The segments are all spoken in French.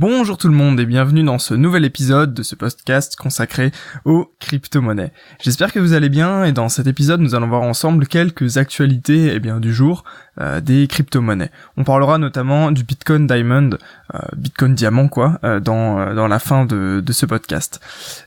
Bonjour tout le monde et bienvenue dans ce nouvel épisode de ce podcast consacré aux crypto-monnaies. J'espère que vous allez bien et dans cet épisode nous allons voir ensemble quelques actualités eh bien, du jour euh, des crypto-monnaies. On parlera notamment du Bitcoin Diamond, euh, Bitcoin Diamant quoi, euh, dans, dans la fin de, de ce podcast.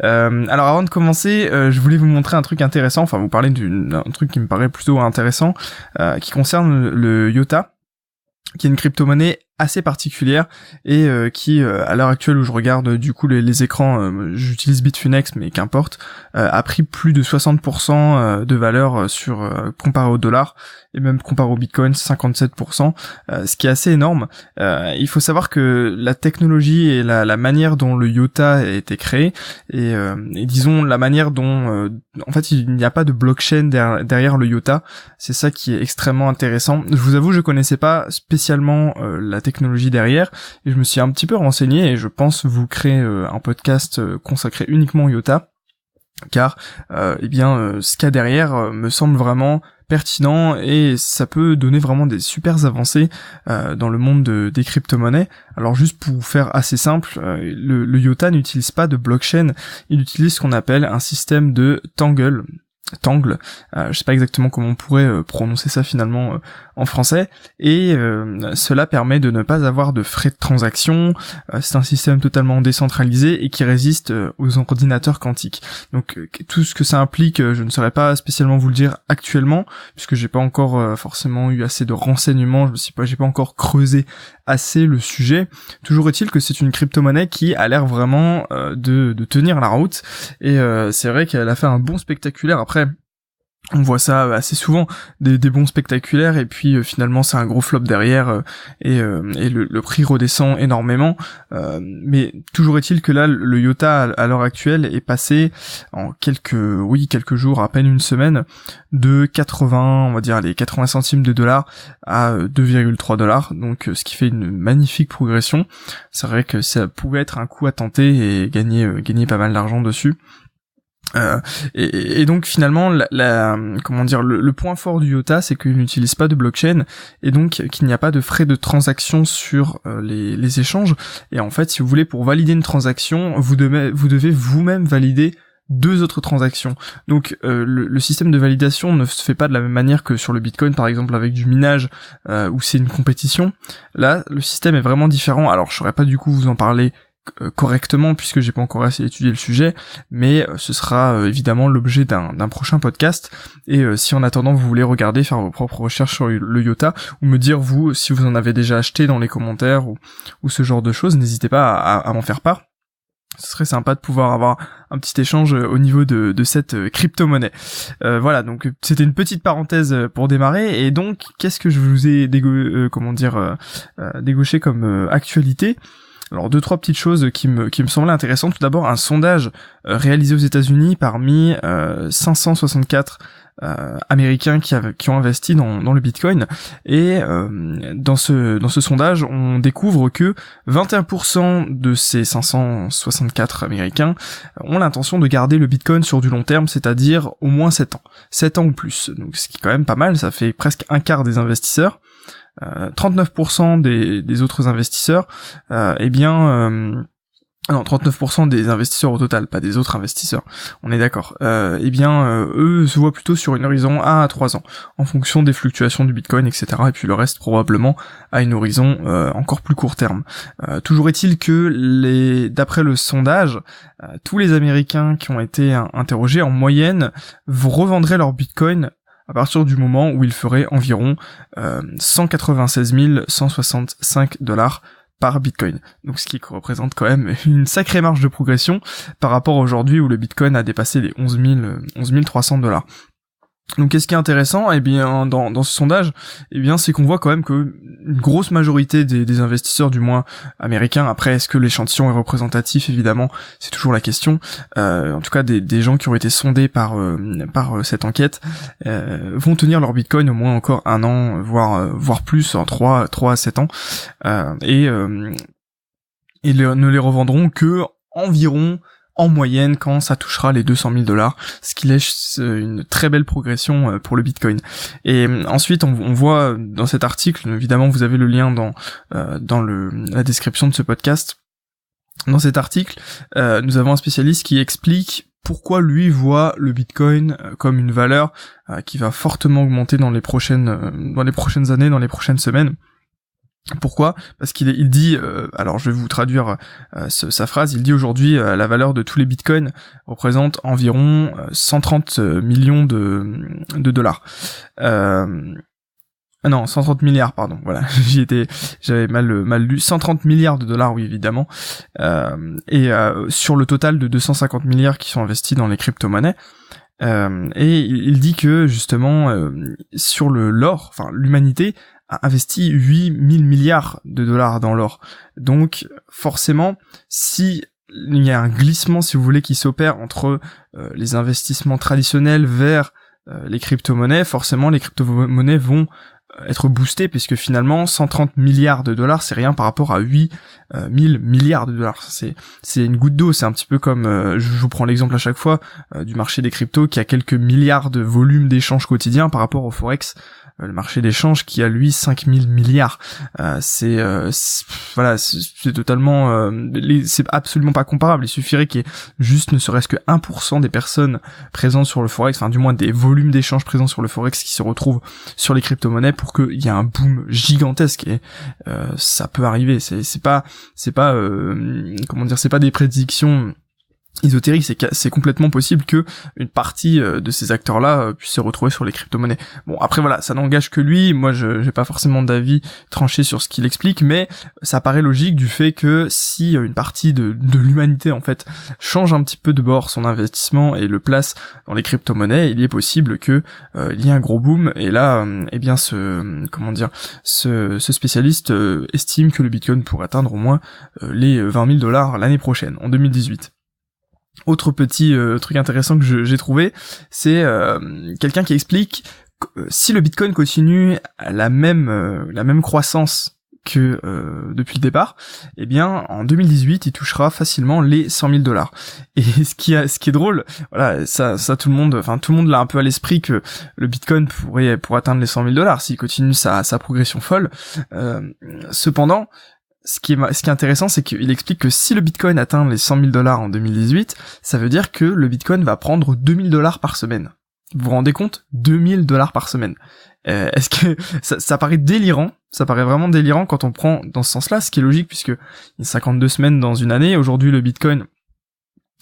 alors avant de commencer, je voulais vous montrer un truc intéressant, enfin vous parler d'un truc qui me paraît plutôt intéressant, qui concerne le IOTA qui est une crypto-monnaie assez particulière et euh, qui euh, à l'heure actuelle où je regarde du coup les, écrans euh, j'utilise Bitfinex mais qu'importe a pris plus de 60% de valeur sur comparé au dollar et même comparé au Bitcoin 57% ce qui est assez énorme. Il faut savoir que la technologie et la, la manière dont le IOTA a été créé et, et disons la manière dont en fait il n'y a pas de blockchain derrière, derrière le IOTA. C'est ça qui est extrêmement intéressant. Je vous avoue je connaissais pas spécialement la technologie derrière et je me suis un petit peu renseigné et je pense vous créer euh, un podcast euh, consacré uniquement au IOTA car euh, eh bien ce qu'il y a derrière me semble vraiment pertinent et ça peut donner vraiment des super avancées dans le monde des crypto-monnaies. Alors juste pour faire assez simple, le, le IOTA n'utilise pas de blockchain, il utilise ce qu'on appelle un système de Tangle. Tangle, euh, je sais pas exactement comment on pourrait euh, prononcer ça finalement euh, en français, et euh, cela permet de ne pas avoir de frais de transaction. c'est un système totalement décentralisé et qui résiste aux ordinateurs quantiques. Donc tout ce que ça implique, je ne saurais pas spécialement vous le dire actuellement, puisque j'ai pas encore forcément eu assez de renseignements, je sais pas, j'ai pas encore creusé assez le sujet. Toujours est-il que c'est une crypto-monnaie qui a l'air vraiment de, de tenir la route, et c'est vrai qu'elle a fait un bon spectaculaire après on voit ça euh, assez souvent des, bons spectaculaires et puis euh, finalement c'est un gros flop derrière euh, et, le, prix redescend énormément. Mais toujours est-il que là le Yota à, l'heure actuelle est passé en quelques oui quelques jours à peine une semaine de 80 on va dire les 80 centimes de dollars à 2,3 dollars. Donc ce qui fait une magnifique progression. C'est vrai que ça pouvait être un coup à tenter et gagner gagner pas mal d'argent dessus euh, et, donc finalement, la, comment dire, le, point fort du IOTA, c'est qu'il n'utilise pas de blockchain et donc qu'il n'y a pas de frais de transaction sur euh, les, échanges. Et en fait, si vous voulez, pour valider une transaction, vous devez vous devez vous-même valider deux autres transactions. Donc euh, le, système de validation ne se fait pas de la même manière que sur le Bitcoin par exemple avec du minage où c'est une compétition. Là, le système est vraiment différent. Alors je saurais pas du coup vous en parler euh, correctement puisque j'ai pas encore assez étudié le sujet, mais euh, ce sera euh, évidemment l'objet d'un prochain podcast. Et si en attendant vous voulez regarder, faire vos propres recherches sur le Yota ou me dire vous si vous en avez déjà acheté dans les commentaires ou, ou ce genre de choses, n'hésitez pas à, m'en faire part. Ce serait sympa de pouvoir avoir un petit échange au niveau de, de cette crypto-monnaie. voilà, donc c'était une petite parenthèse pour démarrer. Et donc, qu'est-ce que je vous ai dégo comment dire dégauché comme actualité? Alors deux trois petites choses qui me qui me semblaient intéressantes. Tout d'abord un sondage euh, réalisé aux États-Unis parmi 564 euh, euh, américains qui, qui ont investi dans, dans le Bitcoin et dans ce dans ce sondage on découvre que 21% de ces 564 américains ont l'intention de garder le Bitcoin sur du long terme, c'est-à-dire au moins 7 ans, 7 ans ou plus. Donc ce qui est quand même pas mal, ça fait presque un quart des investisseurs. 39% euh, des, autres investisseurs, euh, eh bien, euh, non, 39% des investisseurs au total, pas des autres investisseurs, on est d'accord. Euh, eh bien, eux se voient plutôt sur une horizon 1 à 3 ans, en fonction des fluctuations du Bitcoin, etc. Et puis le reste probablement à une horizon encore plus court terme. toujours est-il que les, d'après le sondage, tous les Américains qui ont été interrogés en moyenne revendraient leur Bitcoin à partir du moment où il ferait environ euh, 196 165 dollars par Bitcoin. Donc ce qui représente quand même une sacrée marge de progression par rapport aujourd'hui où le Bitcoin a dépassé les 11 11 300 dollars. Donc qu'est-ce qui est intéressant Eh bien dans, dans ce sondage, eh bien c'est qu'on voit quand même que une grosse majorité des, investisseurs, du moins américains, après est-ce que l'échantillon est représentatif Évidemment, c'est toujours la question. Euh, en tout cas, des, des, gens qui ont été sondés par euh, par euh, cette enquête vont tenir leur Bitcoin au moins encore un an, voire voire plus, en 3, 3 à 7 ans, et ils ne les revendront que environ en moyenne quand ça touchera les 200 000 dollars, ce qui laisse euh, une très belle progression euh, pour le Bitcoin. Et euh, ensuite, on, voit dans cet article, évidemment, vous avez le lien dans dans la description de ce podcast Dans cet article, nous avons un spécialiste qui explique pourquoi lui voit le Bitcoin comme une valeur qui va fortement augmenter dans les prochaines dans les prochaines années, dans les prochaines semaines. Pourquoi? Parce qu'il il dit, euh, alors je vais vous traduire euh, sa phrase, il dit aujourd'hui euh, la valeur de tous les bitcoins représente environ 130 millions de, de dollars. non, 130 milliards, pardon. Voilà, j'y étais, j'avais mal mal lu. 130 milliards de dollars, oui évidemment. et sur le total de 250 milliards qui sont investis dans les crypto-monnaies. et il dit que justement sur le l'or, enfin l'humanité a investi 8000 milliards de dollars dans l'or. Donc forcément, si il y a un glissement, si vous voulez, qui s'opère entre euh, les investissements traditionnels vers euh, les crypto-monnaies, forcément les crypto-monnaies vont euh, être boostés puisque finalement 130 milliards de dollars c'est rien par rapport à 8 1000 milliards de dollars c'est c'est une goutte d'eau c'est un petit peu comme je vous prends l'exemple à chaque fois du marché des cryptos qui a quelques milliards de volume d'échanges quotidiens par rapport au forex euh, le marché d'échange qui a lui 5000 milliards. Euh, c'est euh, voilà, c'est totalement euh, c'est absolument pas comparable. Il suffirait qu'il y ait juste ne serait-ce que 1% des personnes présentes sur le forex, enfin du moins des volumes d'échange présents sur le forex qui se retrouvent sur les crypto-monnaies pour qu'il y ait un boom gigantesque et ça peut arriver. C'est c'est pas c'est pas comment dire, c'est pas des prédictions ésotérique, c'est c'est complètement possible que une partie euh, de ces acteurs-là euh, puisse se retrouver sur les crypto-monnaies. Bon, après voilà, ça n'engage que lui. Moi, je j'ai pas forcément d'avis tranché sur ce qu'il explique, mais ça paraît logique du fait que si une partie de, de l'humanité en fait change un petit peu de bord son investissement et le place dans les crypto-monnaies, il est possible que euh, il y ait un gros boom. Et là, eh bien, ce comment dire, ce, ce spécialiste estime que le Bitcoin pourrait atteindre au moins les 20 000 dollars l'année prochaine, en 2018. Autre petit euh, truc intéressant que j'ai trouvé, c'est euh, quelqu'un qui explique que, euh, si le Bitcoin continue la même la même croissance que depuis le départ, eh bien en 2018 il touchera facilement les 100 000 dollars. Et ce qui ce qui est drôle, voilà, ça, ça tout le monde, enfin tout le monde l'a un peu à l'esprit que le Bitcoin pourrait pour atteindre les 100 000 dollars s'il continue sa, sa progression folle. cependant, ce qui est, ce qui est intéressant, c'est qu'il explique que si le Bitcoin atteint les 100 000 dollars en 2018, ça veut dire que le Bitcoin va prendre 2000 dollars par semaine. Vous vous rendez compte? 2000 dollars par semaine. Euh, Est-ce que ça, ça, paraît délirant? Ça paraît vraiment délirant quand on prend dans ce sens-là, ce qui est logique puisque il y a 52 semaines dans une année. Aujourd'hui, le Bitcoin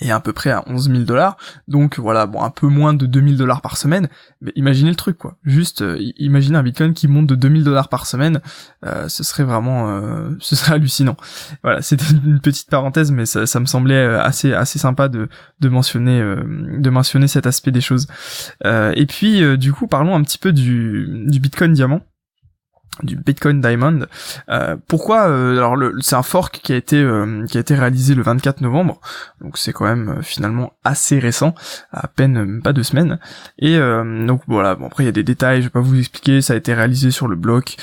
et à peu près à 11 000 dollars. Donc voilà, bon, un peu moins de 2000 dollars par semaine. Mais imaginez le truc, quoi. Juste, euh, imaginez un Bitcoin qui monte de 2000 dollars par semaine. Euh, ce serait vraiment, euh, ce serait hallucinant. Voilà, c'était une petite parenthèse, mais ça, ça, me semblait assez, assez sympa de, mentionner, de mentionner cet aspect des choses. et puis, du coup, parlons un petit peu du Bitcoin diamant du Bitcoin Diamond. Euh, pourquoi euh, Alors c'est un fork qui a été euh, qui a été réalisé le 24 novembre, donc c'est quand même euh, finalement assez récent, à peine pas deux semaines. Et donc voilà, bon après il y a des détails, je vais pas vous expliquer. Ça a été réalisé sur le bloc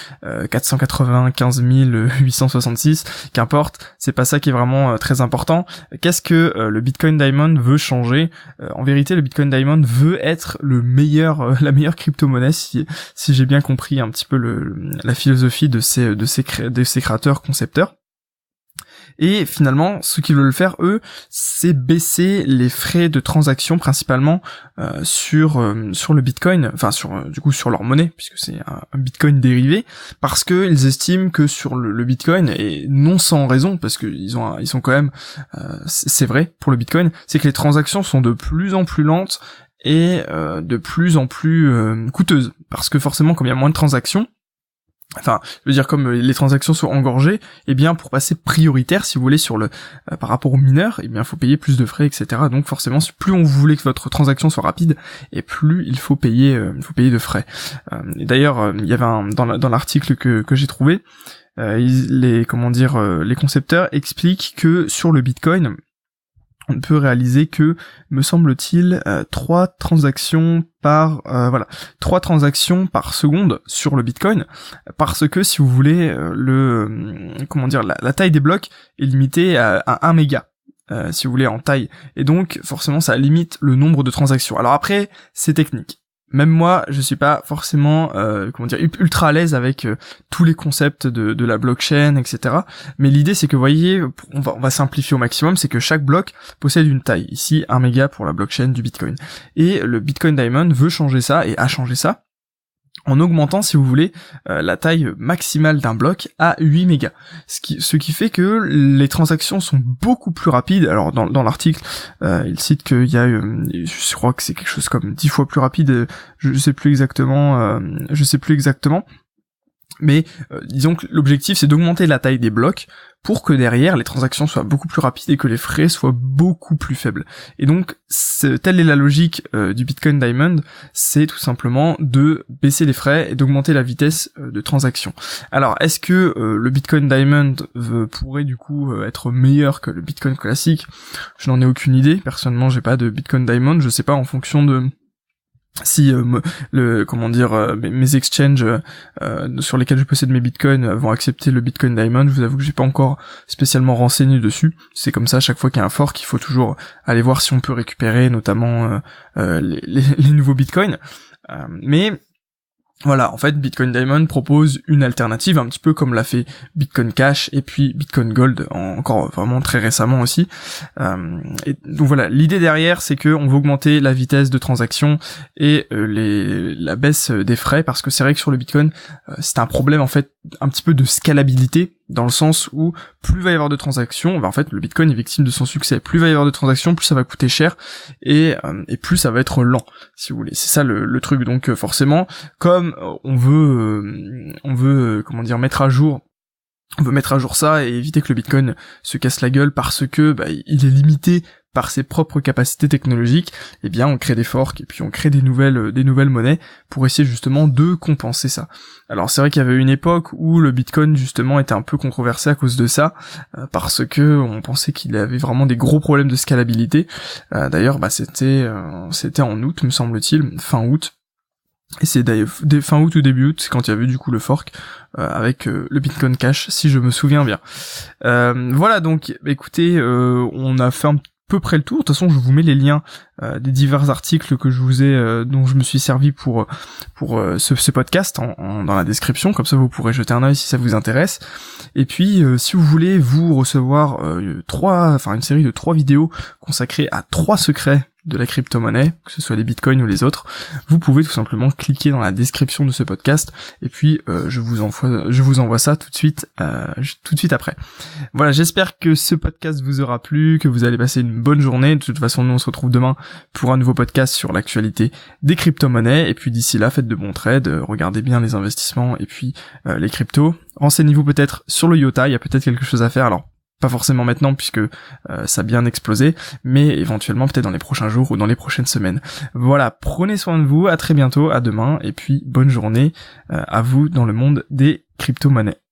495 866. Qu'importe, c'est pas ça qui est vraiment très important. Qu'est-ce que le Bitcoin Diamond veut changer? En vérité, le Bitcoin Diamond veut être le meilleur, la meilleure crypto-monnaie si si j'ai bien compris un petit peu le la philosophie de ces, de ces, créateurs concepteurs. Et finalement, ce qu'ils veulent faire, eux, c'est baisser les frais de transaction principalement euh, sur euh, sur le Bitcoin, enfin sur euh, du coup sur leur monnaie, puisque c'est un, Bitcoin dérivé, parce que ils estiment que sur le, Bitcoin et non sans raison, parce que ils ont ils sont quand même, c'est vrai pour le Bitcoin, c'est que les transactions sont de plus en plus lentes et de plus en plus coûteuses, parce que forcément, comme il y a moins de transactions, enfin, je veux dire comme les transactions sont engorgées, eh bien pour passer prioritaire, si vous voulez, sur le euh, par rapport aux mineurs, eh bien faut payer plus de frais, etc. Donc forcément, plus on voulait que votre transaction soit rapide, et plus il faut payer, euh, faut payer de frais. Euh, d'ailleurs, il y avait un, dans l'article que, que j'ai trouvé, les comment dire, les concepteurs expliquent que sur le Bitcoin, on peut réaliser que, me semble-t-il, euh, trois transactions par euh, voilà trois transactions par seconde sur le Bitcoin, parce que si vous voulez euh, le comment dire la, taille des blocs est limitée à, à 1 méga. si vous voulez en taille et donc forcément ça limite le nombre de transactions alors après c'est technique même moi, je suis pas forcément, euh, comment dire, ultra à l'aise avec euh, tous les concepts de, la blockchain, etc. Mais l'idée, c'est que, voyez, on va, on va simplifier au maximum, c'est que chaque bloc possède une taille. Ici, un méga pour la blockchain du Bitcoin. Et le Bitcoin Diamond veut changer ça et a changé ça en augmentant, si vous voulez, euh, la taille maximale d'un bloc à 8 mégas. Ce qui, fait que les transactions sont beaucoup plus rapides. Alors dans, dans l'article, euh, il cite qu'il y a, euh, je crois que c'est quelque chose comme 10 fois plus rapide, je sais plus exactement, je sais plus exactement, mais euh, disons que l'objectif c'est d'augmenter la taille des blocs pour que derrière les transactions soient beaucoup plus rapides et que les frais soient beaucoup plus faibles. Et donc telle est la logique euh, du Bitcoin Diamond, c'est tout simplement de baisser les frais et d'augmenter la vitesse euh, de transaction. Alors est-ce que le Bitcoin Diamond pourrait du coup être meilleur que le Bitcoin classique? Je n'en ai aucune idée. Personnellement, j'ai pas de Bitcoin Diamond. Je sais pas en fonction de si euh, le comment dire euh, mes exchanges euh, sur lesquels je possède mes bitcoins vont accepter le bitcoin diamond. Je vous avoue que j'ai pas encore spécialement renseigné dessus. C'est comme ça à chaque fois qu'il y a un fork il faut toujours aller voir si on peut récupérer notamment les, les, nouveaux bitcoins. Mais voilà, en fait, Bitcoin Diamond propose une alternative, un petit peu comme l'a fait Bitcoin Cash et puis Bitcoin Gold, encore vraiment très récemment aussi. Euh, donc voilà, l'idée derrière, c'est que on veut augmenter la vitesse de transaction et euh, la baisse des frais, parce que c'est vrai que sur le Bitcoin, euh, c'est un problème en fait un petit peu de scalabilité dans le sens où plus va y avoir de transactions, ben en fait le Bitcoin est victime de son succès. Plus va y avoir de transactions, plus ça va coûter cher et, euh, et plus ça va être lent, si vous voulez. C'est ça le, truc. Donc euh, forcément, comme on veut, euh, on veut comment dire mettre à jour on veut mettre à jour ça et éviter que le Bitcoin se casse la gueule parce que bah, il est limité par ses propres capacités technologiques, eh bien on crée des forks et puis on crée des nouvelles euh, des nouvelles monnaies pour essayer justement de compenser ça. Alors c'est vrai qu'il y avait une époque où le Bitcoin justement était un peu controversé à cause de ça euh, parce que on pensait qu'il avait vraiment des gros problèmes de scalabilité. Euh, d'ailleurs bah c'était c'était en août me semble-t-il, fin août. Et c'est fin août ou début août, c'est quand il y avait du coup le fork avec le Bitcoin Cash, si je me souviens bien. voilà donc, écoutez, on a fait un peu près le tour. De toute façon, je vous mets les liens euh, des divers articles que je vous ai, euh, dont je me suis servi pour pour euh, ce, podcast dans la description. Comme ça, vous pourrez jeter un œil si ça vous intéresse. Et puis, si vous voulez vous recevoir trois, enfin une série de trois vidéos consacrées à trois secrets de la crypto-monnaie, que ce soit les bitcoins ou les autres, vous pouvez tout simplement cliquer dans la description de ce podcast et puis euh, je vous envoie je vous envoie ça tout de suite euh, tout de suite après. Voilà, j'espère que ce podcast vous aura plu, que vous allez passer une bonne journée. De toute façon, nous on se retrouve demain pour un nouveau podcast sur l'actualité des crypto-monnaies et puis d'ici là, faites de bons trades, regardez bien les investissements et puis euh, les cryptos. Renseignez-vous peut-être sur le IOTA, il y a peut-être quelque chose à faire. Alors pas forcément maintenant puisque euh, ça a bien explosé, mais éventuellement peut-être dans les prochains jours ou dans les prochaines semaines. Voilà, prenez soin de vous, à très bientôt, à demain, et puis bonne journée euh, à vous dans le monde des crypto-monnaies.